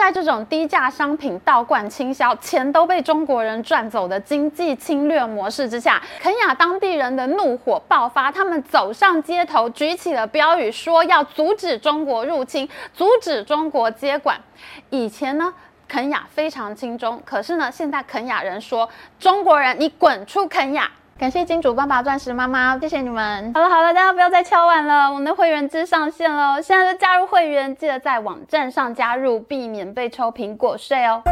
在这种低价商品倒灌倾销、钱都被中国人赚走的经济侵略模式之下，肯亚当地人的怒火爆发，他们走上街头，举起了标语，说要阻止中国入侵，阻止中国接管。以前呢，肯亚非常亲中，可是呢，现在肯亚人说，中国人你滚出肯亚。感谢金主爸爸、钻石妈妈，谢谢你们。好了好了，大家不要再敲碗了，我们的会员制上线了，现在就加入会员，记得在网站上加入，避免被抽苹果税哦。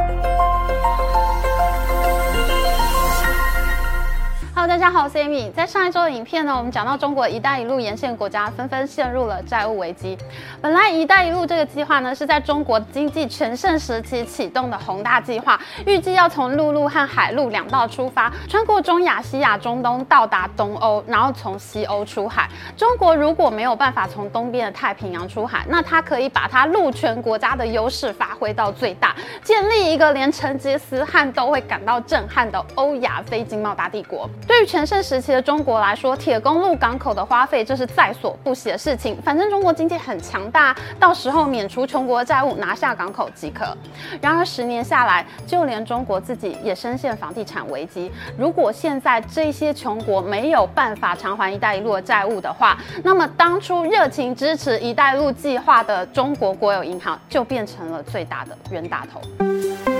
家好，我是 Amy。在上一周的影片呢，我们讲到中国“一带一路”沿线国家纷纷陷入了债务危机。本来“一带一路”这个计划呢，是在中国经济全盛时期启动的宏大计划，预计要从陆路和海路两道出发，穿过中亚、西亚、中东，到达东欧，然后从西欧出海。中国如果没有办法从东边的太平洋出海，那它可以把它陆权国家的优势发挥到最大，建立一个连成吉思汗都会感到震撼的欧亚非经贸大帝国。对于全盛时期的中国来说，铁公路港口的花费这是在所不惜的事情。反正中国经济很强大，到时候免除穷国债务，拿下港口即可。然而十年下来，就连中国自己也深陷房地产危机。如果现在这些穷国没有办法偿还“一带一路”的债务的话，那么当初热情支持“一带一路”计划的中国国有银行就变成了最大的冤大头。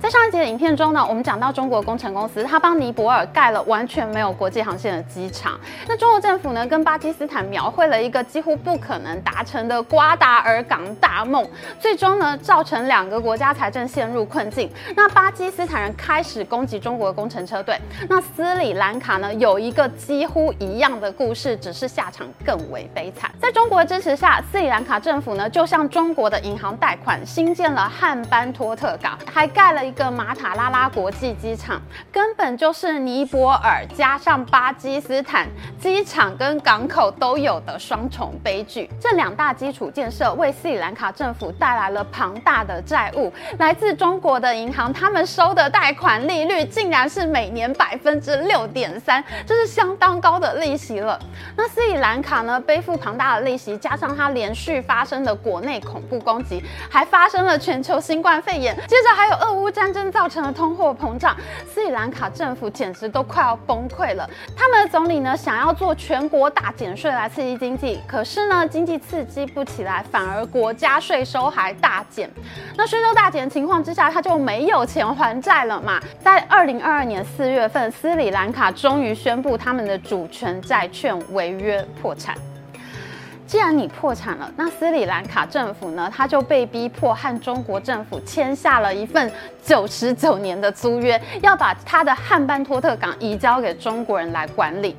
在上一集的影片中呢，我们讲到中国工程公司，他帮尼泊尔盖了完全没有国际航线的机场。那中国政府呢，跟巴基斯坦描绘了一个几乎不可能达成的瓜达尔港大梦，最终呢，造成两个国家财政陷入困境。那巴基斯坦人开始攻击中国工程车队，那斯里兰卡呢，有一个几乎一样的故事，只是下场更为悲惨。在中国的支持下，斯里兰卡政府呢，就向中国的银行贷款，新建了汉班托特港，还盖了一个。马塔拉拉国际机场根本就是尼泊尔加上巴基斯坦机场跟港口都有的双重悲剧。这两大基础建设为斯里兰卡政府带来了庞大的债务，来自中国的银行，他们收的贷款利率竟然是每年百分之六点三，这是相当高的利息了。那斯里兰卡呢，背负庞大的利息，加上它连续发生的国内恐怖攻击，还发生了全球新冠肺炎，接着还有俄乌战。争造成了通货膨胀，斯里兰卡政府简直都快要崩溃了。他们的总理呢，想要做全国大减税来刺激经济，可是呢，经济刺激不起来，反而国家税收还大减。那税收大减的情况之下，他就没有钱还债了嘛。在二零二二年四月份，斯里兰卡终于宣布他们的主权债券违约破产。既然你破产了，那斯里兰卡政府呢？他就被逼迫和中国政府签下了一份九十九年的租约，要把他的汉班托特港移交给中国人来管理。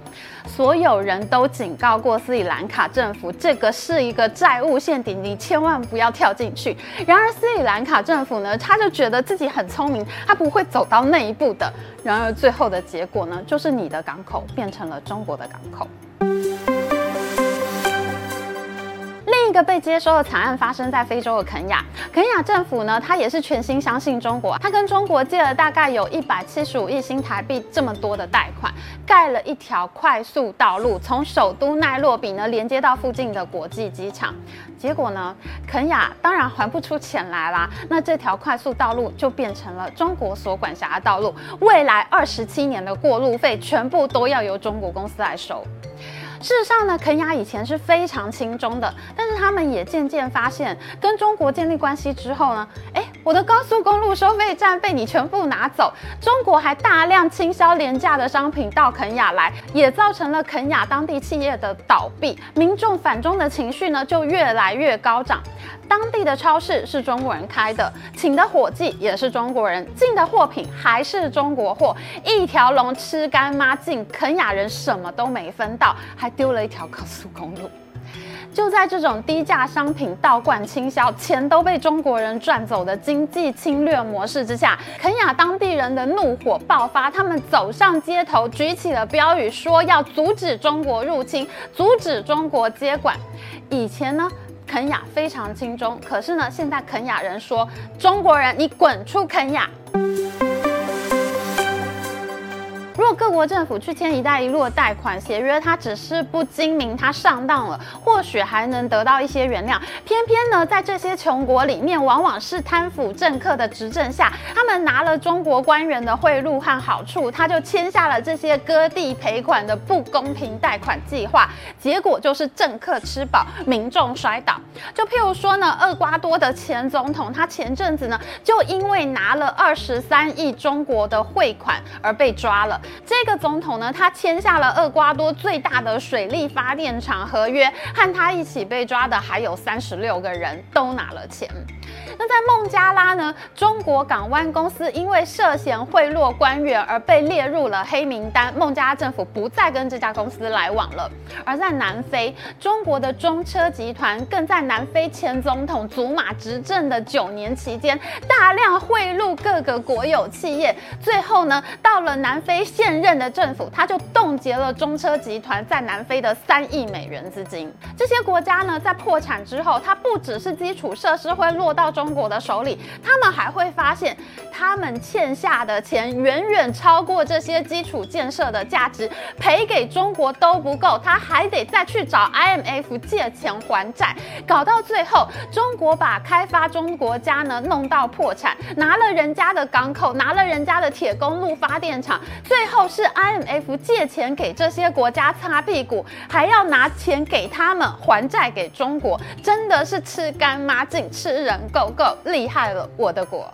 所有人都警告过斯里兰卡政府，这个是一个债务陷阱，你千万不要跳进去。然而斯里兰卡政府呢，他就觉得自己很聪明，他不会走到那一步的。然而最后的结果呢，就是你的港口变成了中国的港口。另一个被接收的惨案发生在非洲的肯亚，肯亚政府呢，他也是全心相信中国，他跟中国借了大概有一百七十五亿新台币这么多的贷款，盖了一条快速道路，从首都奈洛比呢连接到附近的国际机场。结果呢，肯亚当然还不出钱来啦，那这条快速道路就变成了中国所管辖的道路，未来二十七年的过路费全部都要由中国公司来收。事实上呢，肯雅以前是非常亲中的，但是他们也渐渐发现，跟中国建立关系之后呢，诶，我的高速公路收费站被你全部拿走，中国还大量倾销廉价的商品到肯亚来，也造成了肯亚当地企业的倒闭，民众反中的情绪呢就越来越高涨。当地的超市是中国人开的，请的伙计也是中国人，进的货品还是中国货，一条龙吃干抹净，肯亚人什么都没分到，还丢了一条高速公路。就在这种低价商品倒灌倾销、钱都被中国人赚走的经济侵略模式之下，肯亚当地人的怒火爆发，他们走上街头，举起了标语，说要阻止中国入侵，阻止中国接管。以前呢？肯亚非常亲中，可是呢，现在肯亚人说，中国人你滚出肯亚。如果各国政府去签“一带一路”的贷款协约，它只是不精明，它上当了，或许还能得到一些原谅。偏偏呢，在这些穷国里面，往往是贪腐政客的执政下，他们拿了中国官员的贿赂和好处，他就签下了这些割地赔款的不公平贷款计划，结果就是政客吃饱，民众摔倒。就譬如说呢，厄瓜多的前总统，他前阵子呢，就因为拿了二十三亿中国的汇款而被抓了。这个总统呢，他签下了厄瓜多最大的水力发电厂合约，和他一起被抓的还有三十六个人，都拿了钱。那在孟加拉呢，中国港湾公司因为涉嫌贿赂官员而被列入了黑名单，孟加拉政府不再跟这家公司来往了。而在南非，中国的中车集团更在南非前总统祖马执政的九年期间，大量贿赂各个国有企业。最后呢，到了南非现任的政府，他就冻结了中车集团在南非的三亿美元资金。这些国家呢，在破产之后，它不只是基础设施会落到中。中国的手里，他们还会发现，他们欠下的钱远远超过这些基础建设的价值，赔给中国都不够，他还得再去找 IMF 借钱还债，搞到最后，中国把开发中国家呢弄到破产，拿了人家的港口，拿了人家的铁公路发电厂，最后是 IMF 借钱给这些国家擦屁股，还要拿钱给他们还债给中国，真的是吃干抹净，吃人够。够厉害了，我的国！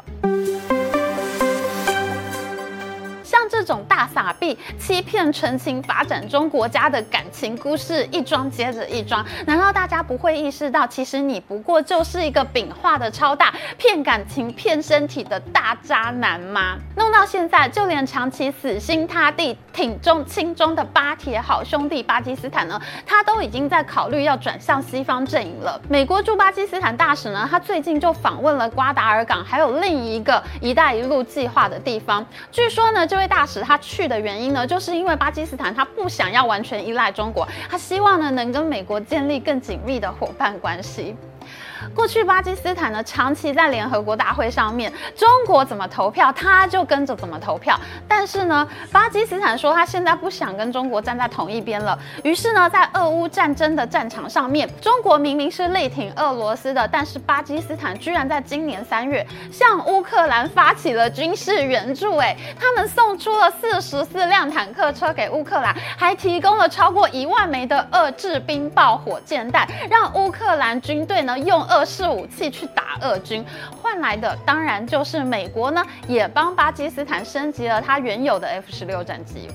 这种大撒币、欺骗纯情发展中国家的感情故事，一桩接着一桩，难道大家不会意识到，其实你不过就是一个饼画的超大、骗感情、骗身体的大渣男吗？弄到现在，就连长期死心塌地挺中亲中的巴铁好兄弟巴基斯坦呢，他都已经在考虑要转向西方阵营了。美国驻巴基斯坦大使呢，他最近就访问了瓜达尔港，还有另一个“一带一路”计划的地方。据说呢，这位大大使他去的原因呢，就是因为巴基斯坦他不想要完全依赖中国，他希望呢能跟美国建立更紧密的伙伴关系。过去巴基斯坦呢，长期在联合国大会上面，中国怎么投票，他就跟着怎么投票。但是呢，巴基斯坦说他现在不想跟中国站在同一边了。于是呢，在俄乌战争的战场上面，中国明明是力挺俄罗斯的，但是巴基斯坦居然在今年三月向乌克兰发起了军事援助。哎，他们送出了四十四辆坦克车给乌克兰，还提供了超过一万枚的俄制冰雹火箭弹，让乌克兰军队呢用。俄式武器去打俄军，换来的当然就是美国呢，也帮巴基斯坦升级了它原有的 F 十六战机。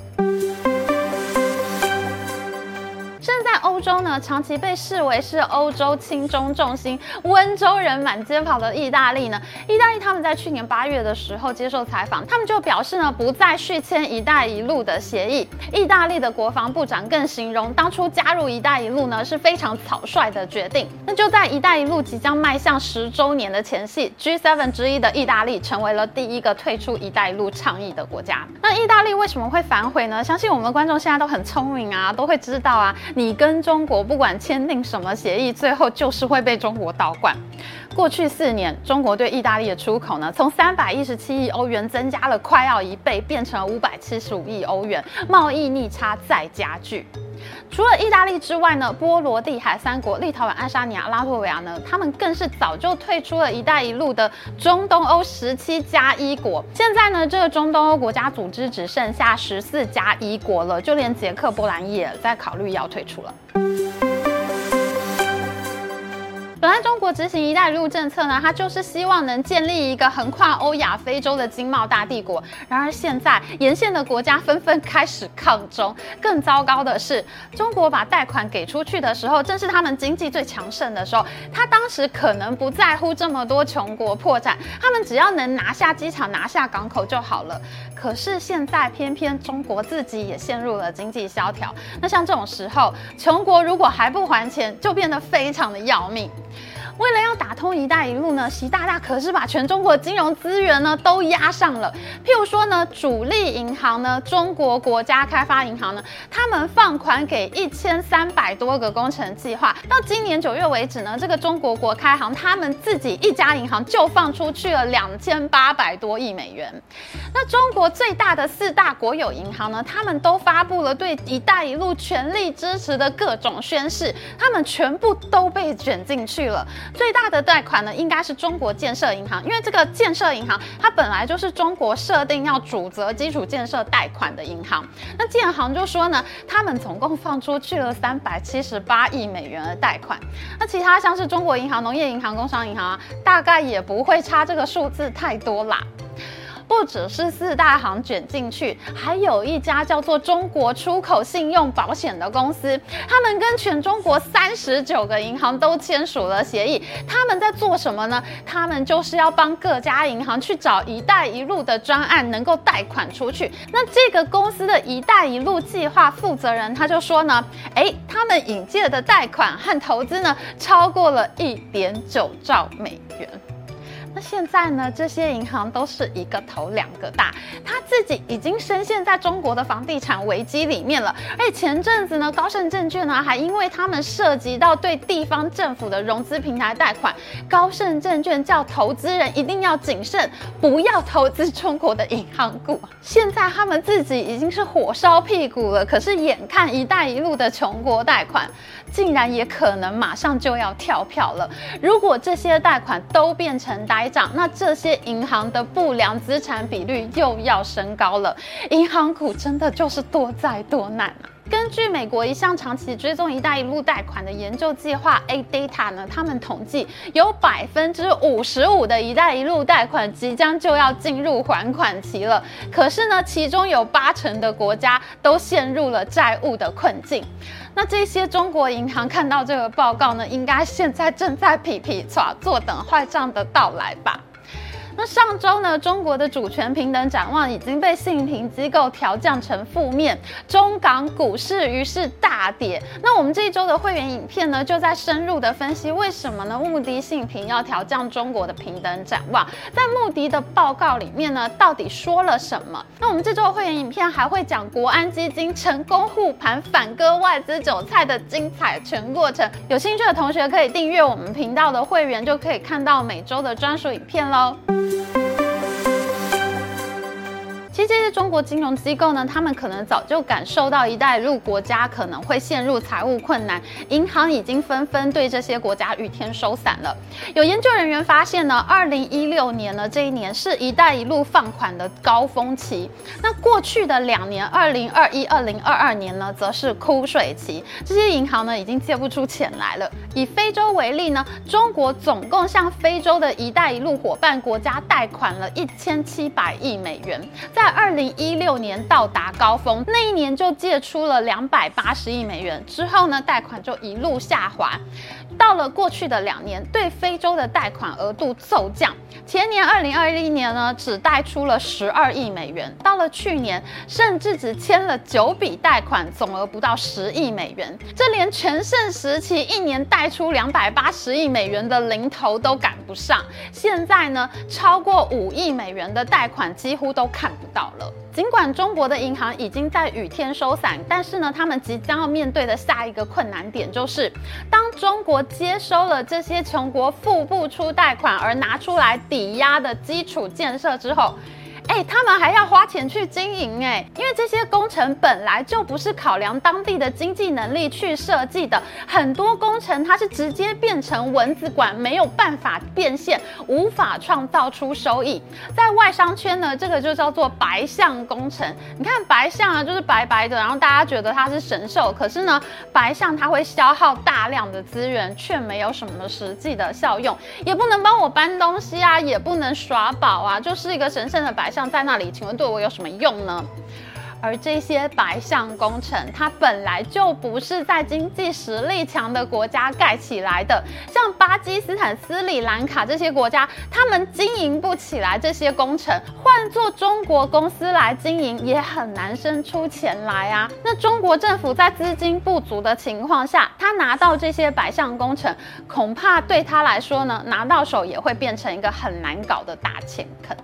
欧洲呢，长期被视为是欧洲轻中重心、温州人满街跑的意大利呢，意大利他们在去年八月的时候接受采访，他们就表示呢，不再续签“一带一路”的协议。意大利的国防部长更形容，当初加入“一带一路”呢是非常草率的决定。那就在“一带一路”即将迈向十周年的前夕，G7 之一的意大利成为了第一个退出“一带一路”倡议的国家。那意大利为什么会反悔呢？相信我们的观众现在都很聪明啊，都会知道啊。你跟中国不管签订什么协议，最后就是会被中国倒灌。过去四年，中国对意大利的出口呢，从三百一十七亿欧元增加了快要一倍，变成了五百七十五亿欧元，贸易逆差再加剧。除了意大利之外呢，波罗的海三国——立陶宛、爱沙尼亚、拉脱维亚呢，他们更是早就退出了一带一路的中东欧十七加一国。现在呢，这个中东欧国家组织只剩下十四加一国了，就连捷克、波兰也在考虑要退出了。本来中执行“一带一路”政策呢，它就是希望能建立一个横跨欧亚非洲的经贸大帝国。然而现在沿线的国家纷纷开始抗中。更糟糕的是，中国把贷款给出去的时候，正是他们经济最强盛的时候。他当时可能不在乎这么多穷国破产，他们只要能拿下机场、拿下港口就好了。可是现在偏偏中国自己也陷入了经济萧条。那像这种时候，穷国如果还不还钱，就变得非常的要命。为了要打通“一带一路”呢，习大大可是把全中国金融资源呢都压上了。譬如说呢，主力银行呢，中国国家开发银行呢，他们放款给一千三百多个工程计划。到今年九月为止呢，这个中国国开行他们自己一家银行就放出去了两千八百多亿美元。那中国最大的四大国有银行呢，他们都发布了对“一带一路”全力支持的各种宣誓，他们全部都被卷进去了。最大的贷款呢，应该是中国建设银行，因为这个建设银行它本来就是中国设定要主责基础建设贷款的银行。那建行就说呢，他们总共放出去了三百七十八亿美元的贷款。那其他像是中国银行、农业银行、工商银行啊，大概也不会差这个数字太多啦。不只是四大行卷进去，还有一家叫做中国出口信用保险的公司，他们跟全中国三十九个银行都签署了协议。他们在做什么呢？他们就是要帮各家银行去找“一带一路”的专案，能够贷款出去。那这个公司的一带一路计划负责人他就说呢，诶，他们引介的贷款和投资呢，超过了一点九兆美元。那现在呢？这些银行都是一个头两个大，他自己已经深陷在中国的房地产危机里面了。而且前阵子呢，高盛证券呢还因为他们涉及到对地方政府的融资平台贷款，高盛证券叫投资人一定要谨慎，不要投资中国的银行股。现在他们自己已经是火烧屁股了，可是眼看“一带一路”的穷国贷款，竟然也可能马上就要跳票了。如果这些贷款都变成呆账，那这些银行的不良资产比率又要升高了。银行股真的就是多灾多难啊！根据美国一项长期追踪“一带一路”贷款的研究计划 ADATA 呢，他们统计有百分之五十五的一带一路贷款即将就要进入还款期了。可是呢，其中有八成的国家都陷入了债务的困境。那这些中国银行看到这个报告呢，应该现在正在皮皮剉坐等坏账的到来吧。那上周呢，中国的主权平等展望已经被信评机构调降成负面，中港股市于是大跌。那我们这一周的会员影片呢，就在深入的分析为什么呢？穆迪信评要调降中国的平等展望，在穆迪的报告里面呢，到底说了什么？那我们这周的会员影片还会讲国安基金成功护盘反割外资韭菜的精彩全过程。有兴趣的同学可以订阅我们频道的会员，就可以看到每周的专属影片喽。Música 其实这些中国金融机构呢，他们可能早就感受到“一带一路”国家可能会陷入财务困难，银行已经纷纷对这些国家雨天收伞了。有研究人员发现呢，二零一六年呢，这一年是一带一路放款的高峰期。那过去的两年，二零二一、二零二二年呢，则是枯水期。这些银行呢，已经借不出钱来了。以非洲为例呢，中国总共向非洲的一带一路伙伴国家贷款了一千七百亿美元，在二零一六年到达高峰，那一年就借出了两百八十亿美元，之后呢，贷款就一路下滑。到了过去的两年，对非洲的贷款额度骤降。前年二零二一年呢，只贷出了十二亿美元，到了去年，甚至只签了九笔贷款，总额不到十亿美元。这连全盛时期一年贷出两百八十亿美元的零头都赶不上。现在呢，超过五亿美元的贷款几乎都看不到了。尽管中国的银行已经在雨天收伞，但是呢，他们即将要面对的下一个困难点就是，当中国接收了这些穷国付不出贷款而拿出来抵押的基础建设之后。哎，他们还要花钱去经营哎，因为这些工程本来就不是考量当地的经济能力去设计的，很多工程它是直接变成蚊子馆，没有办法变现，无法创造出收益。在外商圈呢，这个就叫做白象工程。你看白象啊，就是白白的，然后大家觉得它是神兽，可是呢，白象它会消耗大量的资源，却没有什么实际的效用，也不能帮我搬东西啊，也不能耍宝啊，就是一个神圣的白象象。在那里，请问对我有什么用呢？而这些白象工程，它本来就不是在经济实力强的国家盖起来的，像巴基斯坦、斯里兰卡这些国家，他们经营不起来这些工程，换做中国公司来经营，也很难生出钱来啊。那中国政府在资金不足的情况下，他拿到这些白象工程，恐怕对他来说呢，拿到手也会变成一个很难搞的大钱坑。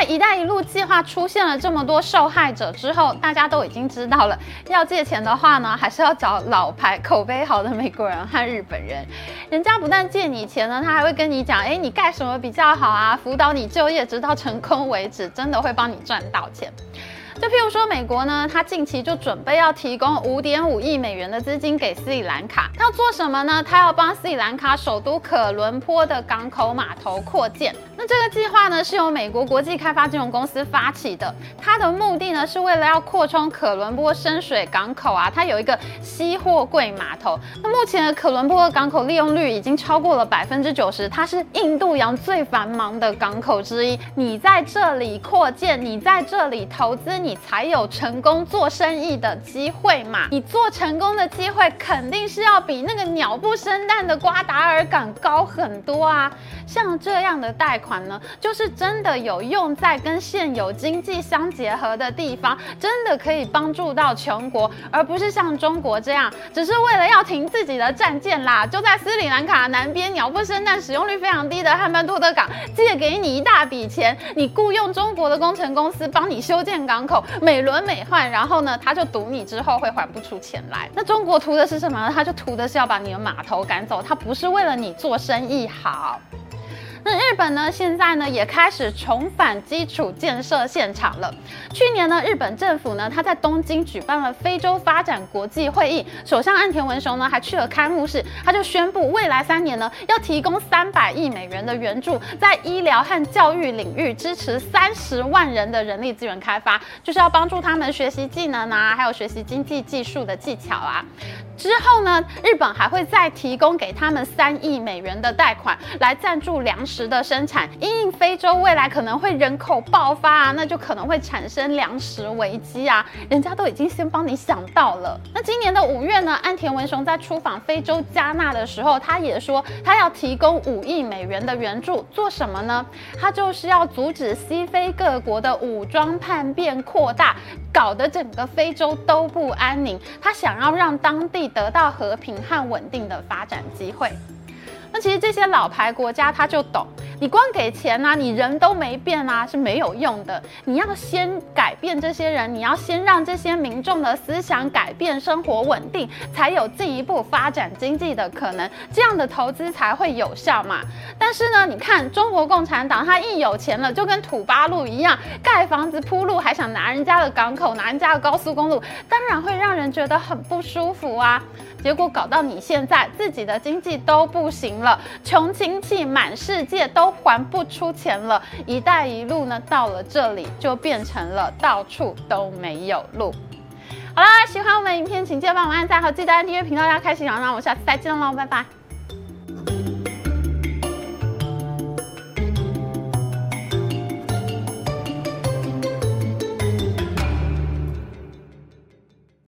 在“一带一路”计划出现了这么多受害者之后，大家都已经知道了，要借钱的话呢，还是要找老牌、口碑好的美国人和日本人。人家不但借你钱呢，他还会跟你讲，哎，你干什么比较好啊？辅导你就业，直到成功为止，真的会帮你赚到钱。就譬如说，美国呢，它近期就准备要提供五点五亿美元的资金给斯里兰卡，他要做什么呢？它要帮斯里兰卡首都可伦坡的港口码头扩建。那这个计划呢，是由美国国际开发金融公司发起的，它的目的呢，是为了要扩充可伦坡深水港口啊，它有一个西货柜码头。那目前的可伦坡港口利用率已经超过了百分之九十，它是印度洋最繁忙的港口之一。你在这里扩建，你在这里投资，你才有成功做生意的机会嘛？你做成功的机会肯定是要比那个鸟不生蛋的瓜达尔港高很多啊！像这样的贷款款呢，就是真的有用在跟现有经济相结合的地方，真的可以帮助到穷国，而不是像中国这样，只是为了要停自己的战舰啦，就在斯里兰卡南边鸟不生蛋、使用率非常低的汉班托特港借给你一大笔钱，你雇佣中国的工程公司帮你修建港口。美轮美奂，然后呢，他就赌你之后会还不出钱来。那中国图的是什么呢？他就图的是要把你的码头赶走，他不是为了你做生意好。那日本呢，现在呢也开始重返基础建设现场了。去年呢，日本政府呢，他在东京举办了非洲发展国际会议，首相岸田文雄呢还去了开幕式，他就宣布未来三年呢要提供三百亿美元的援助，在医疗和教育领域支持三十万人的人力资源开发，就是要帮助他们学习技能啊，还有学习经济技术的技巧啊。之后呢，日本还会再提供给他们三亿美元的贷款，来赞助粮食的生产。因应非洲未来可能会人口爆发啊，那就可能会产生粮食危机啊，人家都已经先帮你想到了。那今年的五月呢，岸田文雄在出访非洲加纳的时候，他也说他要提供五亿美元的援助，做什么呢？他就是要阻止西非各国的武装叛变扩大，搞得整个非洲都不安宁。他想要让当地。得到和平和稳定的发展机会。那其实这些老牌国家他就懂，你光给钱啊，你人都没变啊，是没有用的。你要先改变这些人，你要先让这些民众的思想改变，生活稳定，才有进一步发展经济的可能，这样的投资才会有效嘛。但是呢，你看中国共产党，他一有钱了，就跟土八路一样，盖房子铺路，还想拿人家的港口，拿人家的高速公路，当然会让人觉得很不舒服啊。结果搞到你现在自己的经济都不行了，穷亲戚满世界都还不出钱了。一带一路呢，到了这里就变成了到处都没有路。好啦，喜欢我们影片，请记得帮我们按赞和记得按订阅频道，要开启小铃铛。我们下次再见喽，拜拜。